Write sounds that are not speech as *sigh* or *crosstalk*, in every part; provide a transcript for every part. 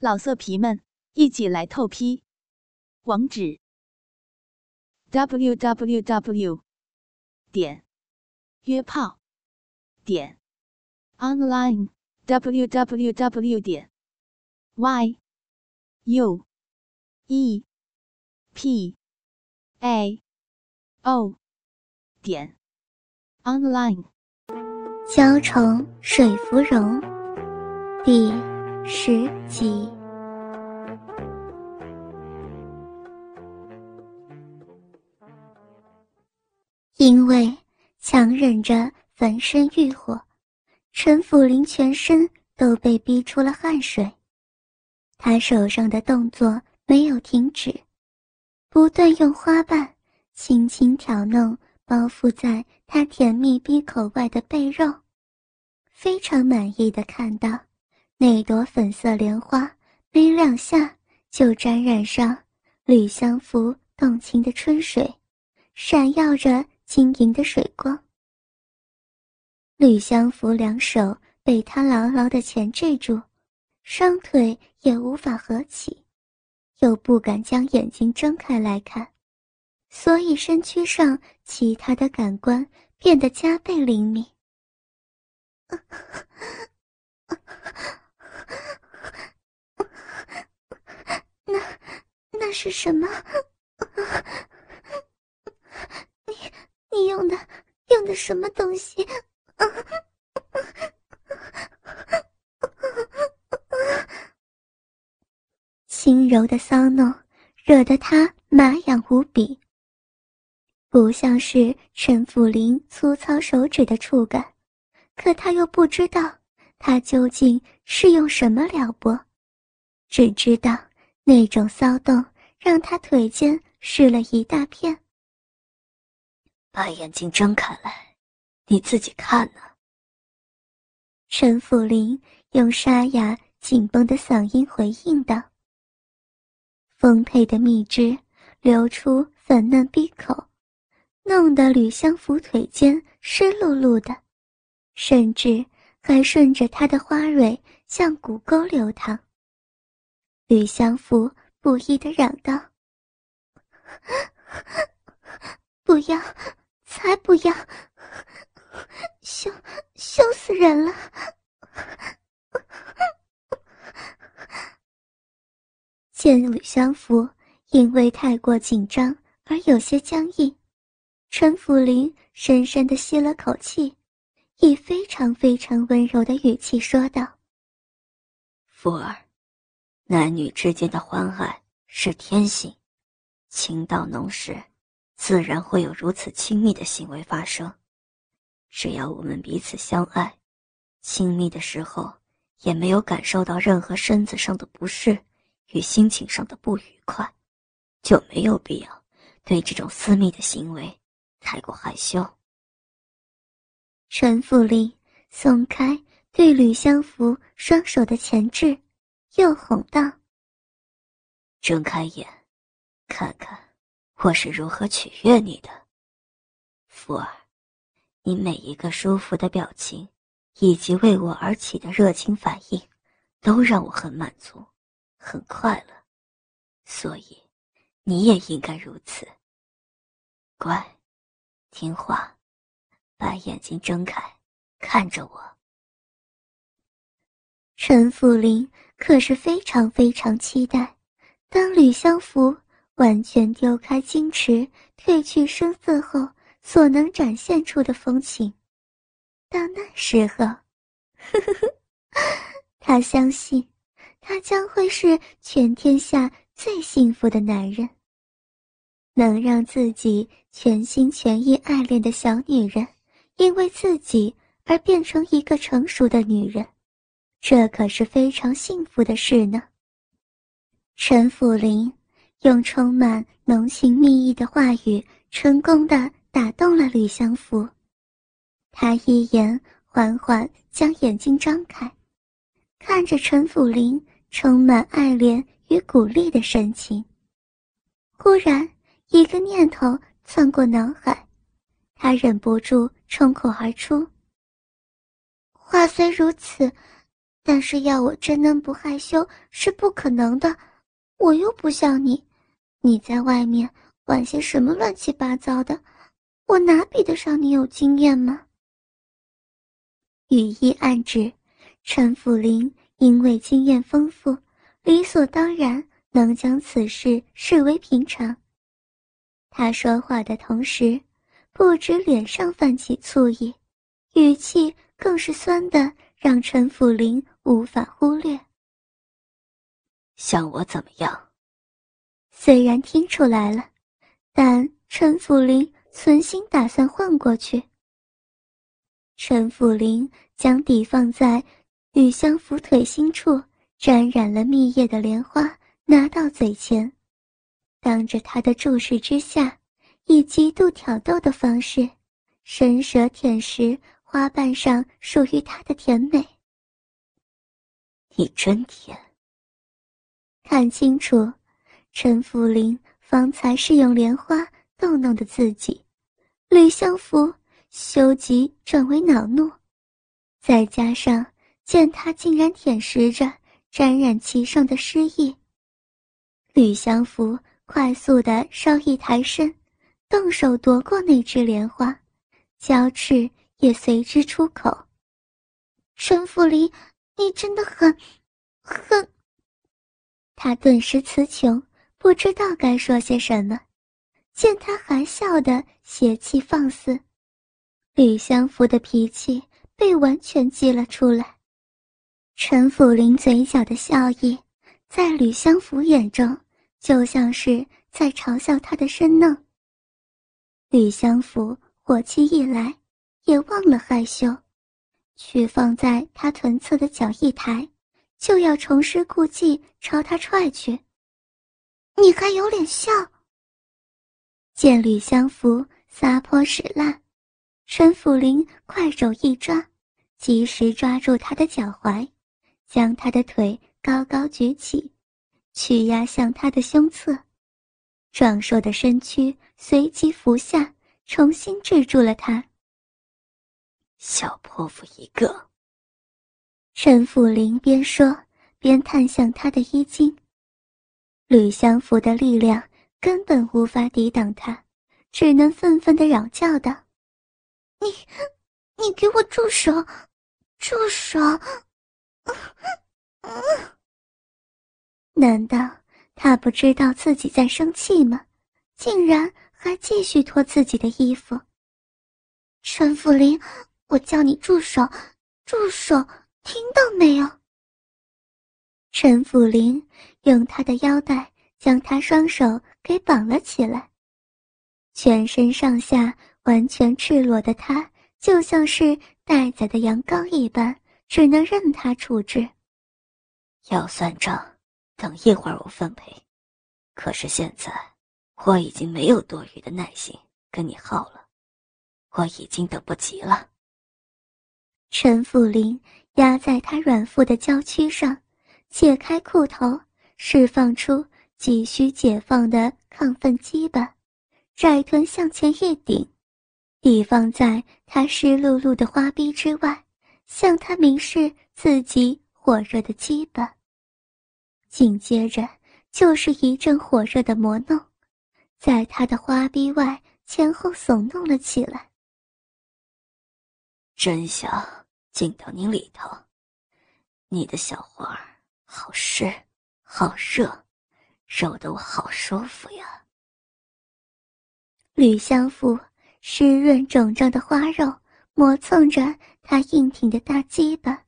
老色皮们，一起来透批！网址：w w w 点约炮点 online w w w 点 y u e p a o 点 online。娇宠水芙蓉，第十集。因为强忍着焚身欲火，陈府林全身都被逼出了汗水。他手上的动作没有停止，不断用花瓣轻轻挑弄。包覆在他甜蜜闭口外的被肉，非常满意的看到那朵粉色莲花没两下就沾染上吕相福动情的春水，闪耀着晶莹的水光。吕相福两手被他牢牢的钳制住，双腿也无法合起，又不敢将眼睛睁开来看。所以身躯上其他的感官变得加倍灵敏。*laughs* 那那是什么？你你用的用的什么东西？轻柔的骚弄惹得他麻痒无比。不像是陈福林粗糙手指的触感，可他又不知道他究竟是用什么撩拨，只知道那种骚动让他腿间湿了一大片。把眼睛睁开来，你自己看呢。陈福林用沙哑紧绷的嗓音回应道：“丰沛的蜜汁流出粉嫩闭口。”弄得吕相福腿间湿漉漉的，甚至还顺着他的花蕊向骨沟流淌。吕相福不依的嚷道：“不要，才不要！羞羞死人了！”见吕相福因为太过紧张而有些僵硬。陈福林深深的吸了口气，以非常非常温柔的语气说道：“福儿，男女之间的欢爱是天性，情到浓时，自然会有如此亲密的行为发生。只要我们彼此相爱，亲密的时候也没有感受到任何身子上的不适与心情上的不愉快，就没有必要对这种私密的行为。”太过害羞。陈府林松开对吕相福双手的钳制，又哄道：“睁开眼，看看我是如何取悦你的，福儿。你每一个舒服的表情，以及为我而起的热情反应，都让我很满足，很快乐。所以，你也应该如此。乖。”听话，把眼睛睁开，看着我。陈福林可是非常非常期待，当吕相福完全丢开矜持、褪去声色后所能展现出的风情。到那时候，呵呵呵，他相信，他将会是全天下最幸福的男人。能让自己全心全意爱恋的小女人，因为自己而变成一个成熟的女人，这可是非常幸福的事呢。陈福林用充满浓情蜜意的话语，成功的打动了吕相福。他一言缓缓将眼睛张开，看着陈福林充满爱怜与鼓励的神情，忽然。一个念头窜过脑海，他忍不住冲口而出：“话虽如此，但是要我真能不害羞是不可能的，我又不像你，你在外面管些什么乱七八糟的，我哪比得上你有经验吗？语意暗指，陈辅林因为经验丰富，理所当然能将此事视为平常。他说话的同时，不止脸上泛起醋意，语气更是酸的。让陈辅林无法忽略。想我怎么样？虽然听出来了，但陈辅林存心打算混过去。陈辅林将底放在吕相扶腿心处沾染了蜜液的莲花拿到嘴前，当着他的注视之下，以极度挑逗的方式，伸舌舔食。花瓣上属于他的甜美，你真甜。看清楚，陈福林方才是用莲花逗弄的自己，吕相福羞急转为恼怒，再加上见他竟然舔食着沾染其上的诗意，吕相福快速的稍一抬身，动手夺过那只莲花，娇翅。也随之出口。陈福林，你真的很，很。他顿时词穷，不知道该说些什么。见他还笑的邪气放肆，吕相福的脾气被完全激了出来。陈府林嘴角的笑意，在吕相福眼中，就像是在嘲笑他的生嫩。吕相福火气一来。也忘了害羞，去放在他臀侧的脚一抬，就要重施故技朝他踹去。你还有脸笑？见吕相福撒泼使烂，陈辅林快手一抓，及时抓住他的脚踝，将他的腿高高举起，屈压向他的胸侧，壮硕的身躯随即伏下，重新制住了他。小泼妇一个。陈辅林边说边探向他的衣襟。吕相福的力量根本无法抵挡他，只能愤愤的嚷叫道：“你，你给我住手！住手！” *laughs* 难道他不知道自己在生气吗？竟然还继续脱自己的衣服。陈辅林。我叫你住手！住手！听到没有？陈辅林用他的腰带将他双手给绑了起来，全身上下完全赤裸的他，就像是待宰的羊羔一般，只能任他处置。要算账，等一会儿我分配。可是现在，我已经没有多余的耐心跟你耗了，我已经等不及了。陈辅林压在他软腹的娇躯上，解开裤头，释放出急需解放的亢奋鸡巴，窄臀向前一顶，抵放在他湿漉漉的花臂之外，向他明示自己火热的鸡巴。紧接着就是一阵火热的磨弄，在他的花臂外前后耸动了起来。真想。进到你里头，你的小花儿好湿，好热，揉得我好舒服呀。吕相福湿润肿胀的花肉磨蹭着他硬挺的大鸡巴，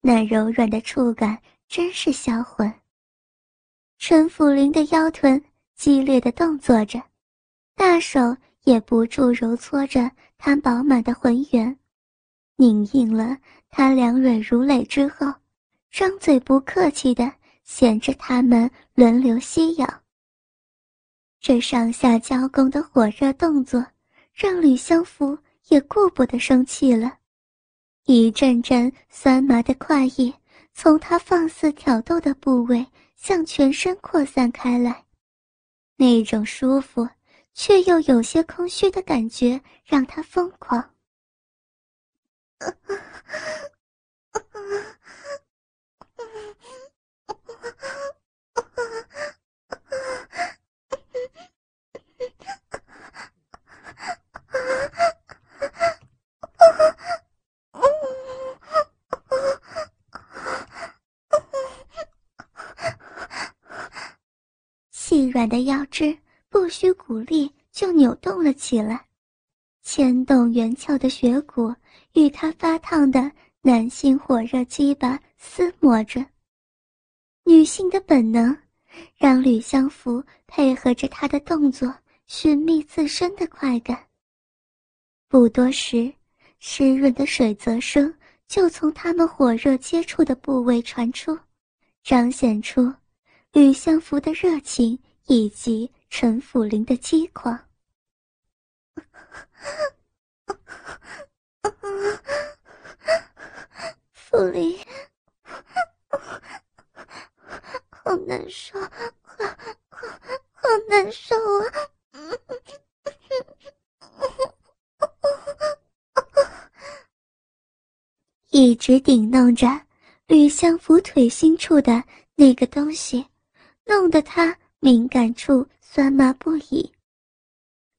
那柔软的触感真是销魂。陈府林的腰臀激烈的动作着，大手也不住揉搓着他饱满的浑圆。拧硬了他两软如蕾之后，张嘴不客气的衔着他们轮流吸咬。这上下交攻的火热动作，让吕相福也顾不得生气了。一阵阵酸麻的快意从他放肆挑逗的部位向全身扩散开来，那种舒服却又有些空虚的感觉让他疯狂。*laughs* 细软的腰肢不需鼓励就扭动了起来，牵动圆翘的雪骨与他发烫的男性火热鸡巴厮磨着。女性的本能，让吕相福配合着他的动作寻觅自身的快感。不多时，湿润的水泽声就从他们火热接触的部位传出，彰显出吕相福的热情以及陈辅林的饥狂。*laughs* 福林。好难受，好，好，难受啊！一直顶弄着吕相府腿心处的那个东西，弄得他敏感处酸麻不已。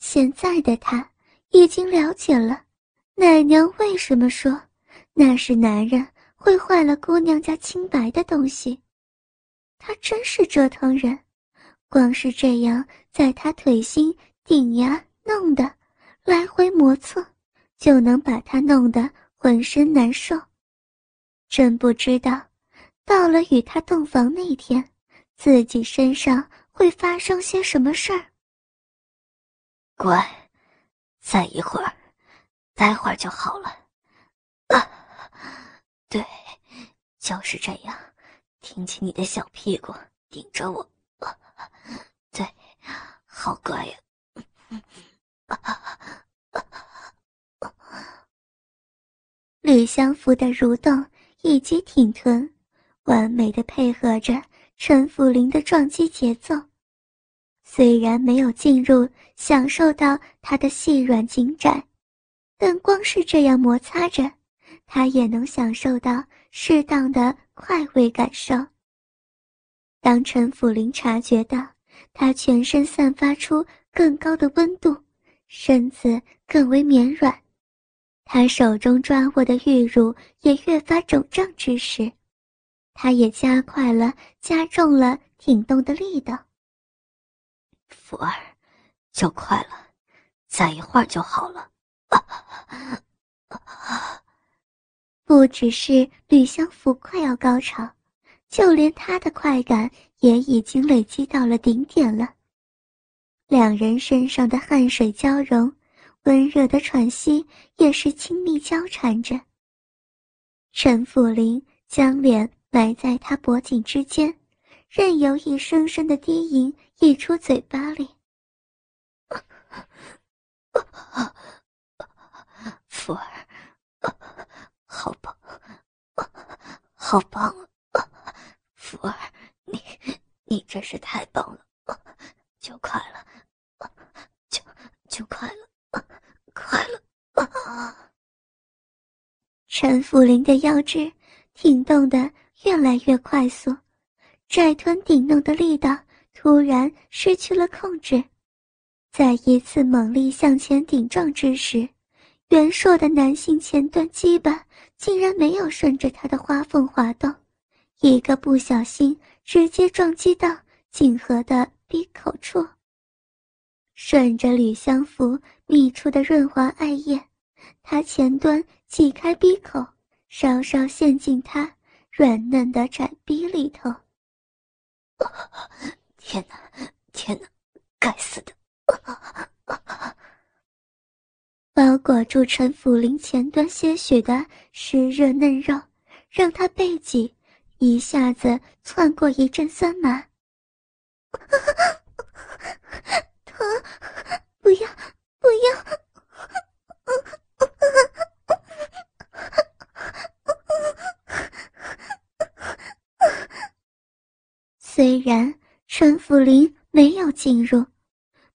现在的他已经了解了奶娘为什么说那是男人会坏了姑娘家清白的东西。他真是折腾人，光是这样在他腿心顶呀弄的，来回磨蹭，就能把他弄得浑身难受。真不知道，到了与他洞房那天，自己身上会发生些什么事儿。乖，再一会儿，待会儿就好了。啊，对，就是这样。挺起你的小屁股，顶着我，对，好乖呀！*laughs* 吕相福的蠕动以及挺臀，完美的配合着陈府林的撞击节奏。虽然没有进入享受到他的细软紧窄，但光是这样摩擦着，他也能享受到适当的。快慰感受。当陈府林察觉到他全身散发出更高的温度，身子更为绵软，他手中抓握的玉乳也越发肿胀之时，他也加快了、加重了挺动的力道。福儿，就快了，再一会儿就好了。不只是吕相福快要高潮，就连他的快感也已经累积到了顶点了。两人身上的汗水交融，温热的喘息也是亲密交缠着。陈辅林将脸埋在他脖颈之间，任由一声声的低吟溢出嘴巴里。*laughs* 福儿。好棒，好棒啊！福儿，你你真是太棒了，就快了，就就快了，快了！陈福林的腰肢挺动的越来越快速，窄臀顶弄的力道突然失去了控制，在一次猛力向前顶撞之时。袁硕的男性前端基板竟然没有顺着他的花缝滑动，一个不小心直接撞击到锦和的鼻口处。顺着吕相福泌出的润滑艾叶，他前端挤开鼻口，稍稍陷进他软嫩的窄逼里头。天哪，天哪，该死的！包裹住陈府林前端些许的湿热嫩肉，让他背脊一下子窜过一阵酸麻。疼，不要，不要！虽然陈辅林没有进入，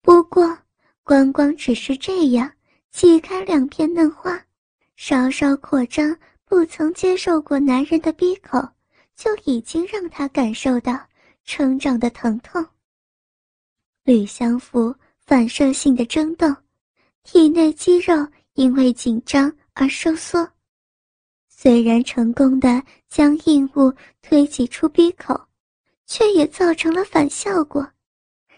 不过光光只是这样。挤开两片嫩花，稍稍扩张不曾接受过男人的逼口，就已经让他感受到成长的疼痛。吕相福反射性的争动，体内肌肉因为紧张而收缩，虽然成功的将硬物推挤出鼻口，却也造成了反效果，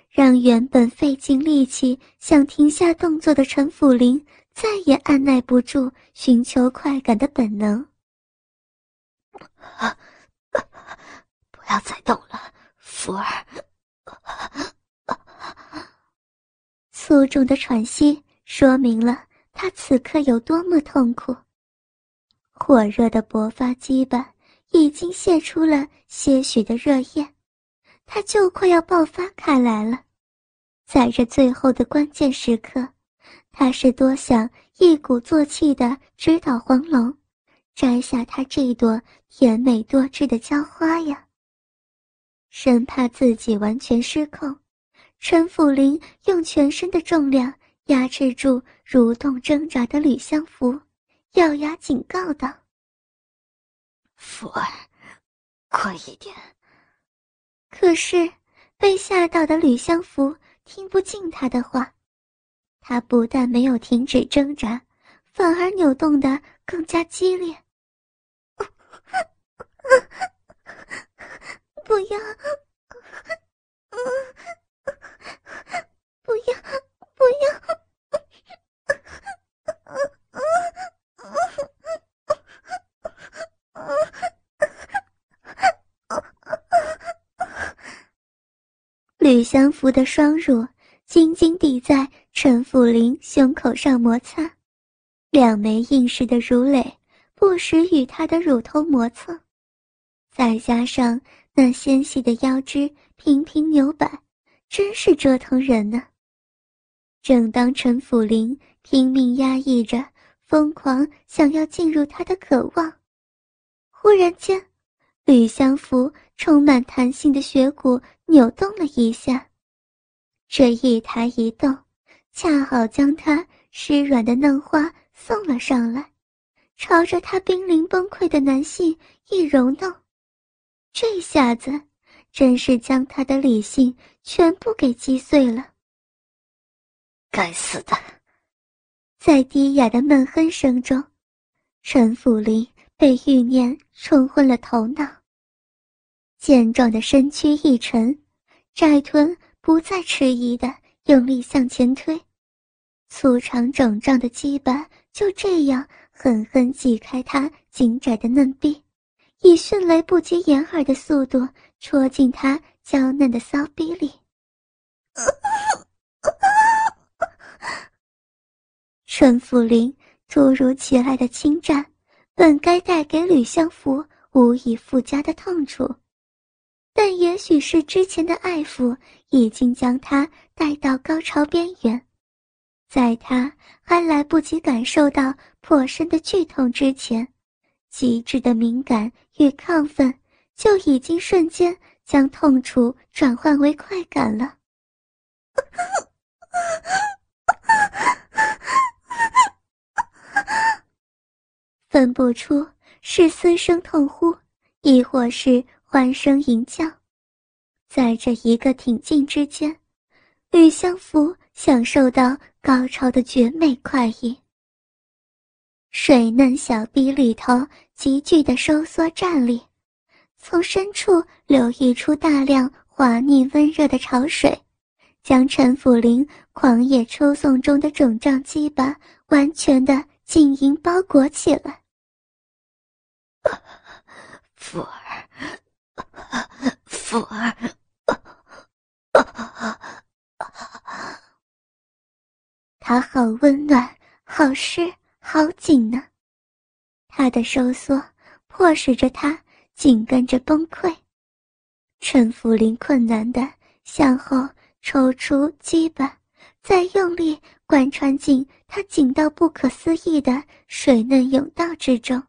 让原本费尽力气想停下动作的陈辅林再也按耐不住寻求快感的本能。*laughs* 不要再动了，福儿。粗重的喘息说明了他此刻有多么痛苦。火热的勃发基板已经泄出了些许的热焰，他就快要爆发开来了。在这最后的关键时刻，他是多想一鼓作气的直捣黄龙，摘下他这朵甜美多汁的娇花呀！生怕自己完全失控，陈辅林用全身的重量压制住蠕动挣扎的吕相福。咬牙警告道：“福儿，快一点！”可是被吓到的吕相福听不进他的话，他不但没有停止挣扎，反而扭动的更加激烈。*laughs* 不要，*laughs* 不要，不要！吕相福的双乳紧紧抵在陈辅林胸口上摩擦，两枚硬实的乳蕾不时与他的乳头磨蹭，再加上那纤细的腰肢频频扭摆，真是折腾人呢。正当陈辅林拼命压抑着。疯狂想要进入他的渴望，忽然间，吕相福充满弹性的血骨扭动了一下，这一抬一动，恰好将他湿软的嫩花送了上来，朝着他濒临崩溃的男性一揉弄，这下子真是将他的理性全部给击碎了。该死的！在低哑的闷哼声中，陈辅林被欲念冲昏了头脑。健壮的身躯一沉，窄臀不再迟疑的用力向前推，粗长肿胀的鸡巴就这样狠狠挤开他紧窄的嫩臂，以迅雷不及掩耳的速度戳进他娇嫩的骚逼里。陈辅林突如其来的侵占，本该带给吕相福无以复加的痛楚，但也许是之前的爱抚已经将他带到高潮边缘，在他还来不及感受到破身的剧痛之前，极致的敏感与亢奋就已经瞬间将痛楚转换为快感了。分不出是嘶声痛呼，亦或是欢声吟叫，在这一个挺进之间，吕相福享受到高潮的绝美快意。水嫩小臂里头急剧的收缩站立，从深处流溢出大量滑腻温热的潮水，将陈辅林狂野抽送中的肿胀鸡巴完全的浸淫包裹起来。*laughs* 福儿，福儿，他好温暖，好湿，好紧呢。他的收缩迫使着他紧跟着崩溃。陈福林困难的向后抽出鸡巴，再用力贯穿进他紧到不可思议的水嫩甬道之中。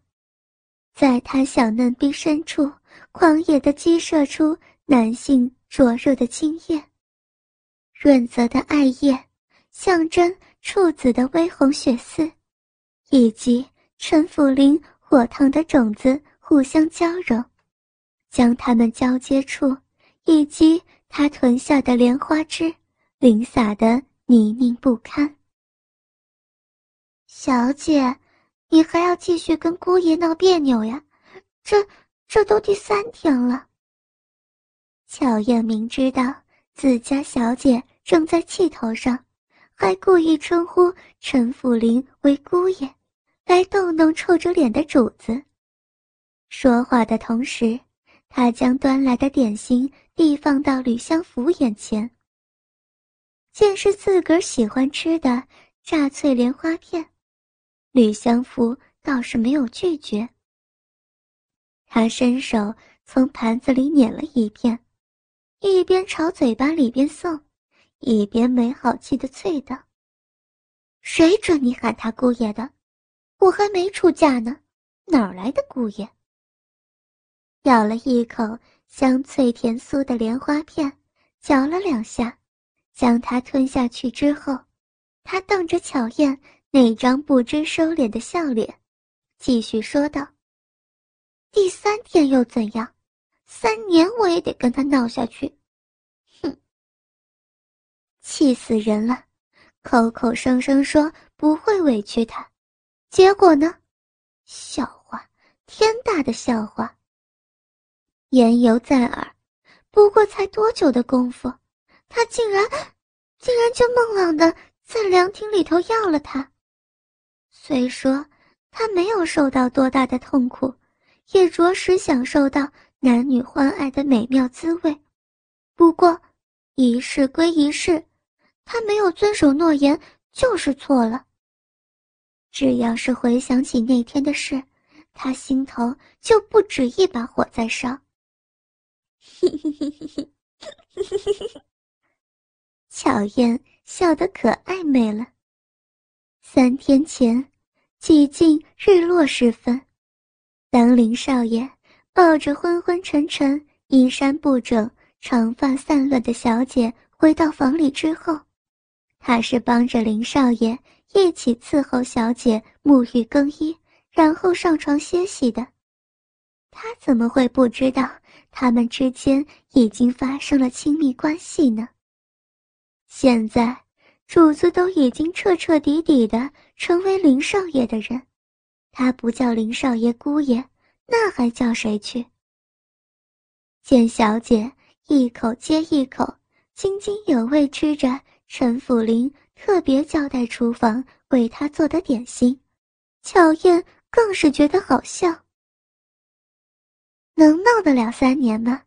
在他小嫩逼深处，狂野的激射出男性灼热的精液，润泽的艾叶，象征处子的微红血丝，以及陈辅林火烫的种子互相交融，将它们交接处，以及他臀下的莲花枝，淋洒的泥泞不堪。小姐。你还要继续跟姑爷闹别扭呀？这这都第三天了。巧燕明知道自家小姐正在气头上，还故意称呼陈府林为姑爷，来逗弄臭着脸的主子。说话的同时，他将端来的点心递放到吕相福眼前。见是自个儿喜欢吃的炸脆莲花片，吕相福倒是没有拒绝。他伸手从盘子里捻了一片，一边朝嘴巴里边送，一边没好气的啐道：“谁准你喊他姑爷的？我还没出嫁呢，哪来的姑爷？”咬了一口香脆甜酥的莲花片，嚼了两下。将它吞下去之后，他瞪着巧燕那张不知收敛的笑脸，继续说道：“第三天又怎样？三年我也得跟他闹下去。哼，气死人了！口口声声说不会委屈他，结果呢？笑话，天大的笑话！言犹在耳，不过才多久的功夫？”他竟然，竟然就孟浪的在凉亭里头要了他。虽说他没有受到多大的痛苦，也着实享受到男女欢爱的美妙滋味。不过，一事归一事，他没有遵守诺言就是错了。只要是回想起那天的事，他心头就不止一把火在烧。*laughs* 巧燕笑得可爱美了。三天前，几近日落时分，当林少爷抱着昏昏沉沉、衣衫不整、长发散乱的小姐回到房里之后，他是帮着林少爷一起伺候小姐沐浴更衣，然后上床歇息的。他怎么会不知道他们之间已经发生了亲密关系呢？现在，主子都已经彻彻底底的成为林少爷的人，他不叫林少爷姑爷，那还叫谁去？见小姐一口接一口津津有味吃着陈府林特别交代厨房为他做的点心，巧燕更是觉得好笑。能闹得了三年吗？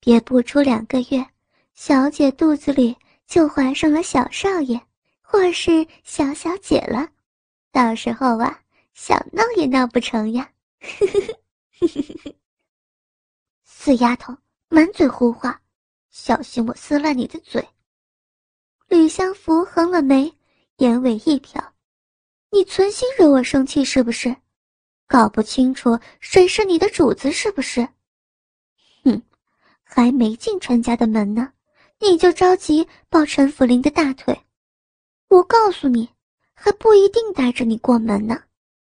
别不出两个月，小姐肚子里。就怀上了小少爷，或是小小姐了，到时候啊，想闹也闹不成呀！*laughs* 死丫头，满嘴胡话，小心我撕烂你的嘴！吕相福横了眉，眼尾一瞟：“你存心惹我生气是不是？搞不清楚谁是你的主子是不是？哼，还没进陈家的门呢。”你就着急抱陈福林的大腿，我告诉你，还不一定带着你过门呢。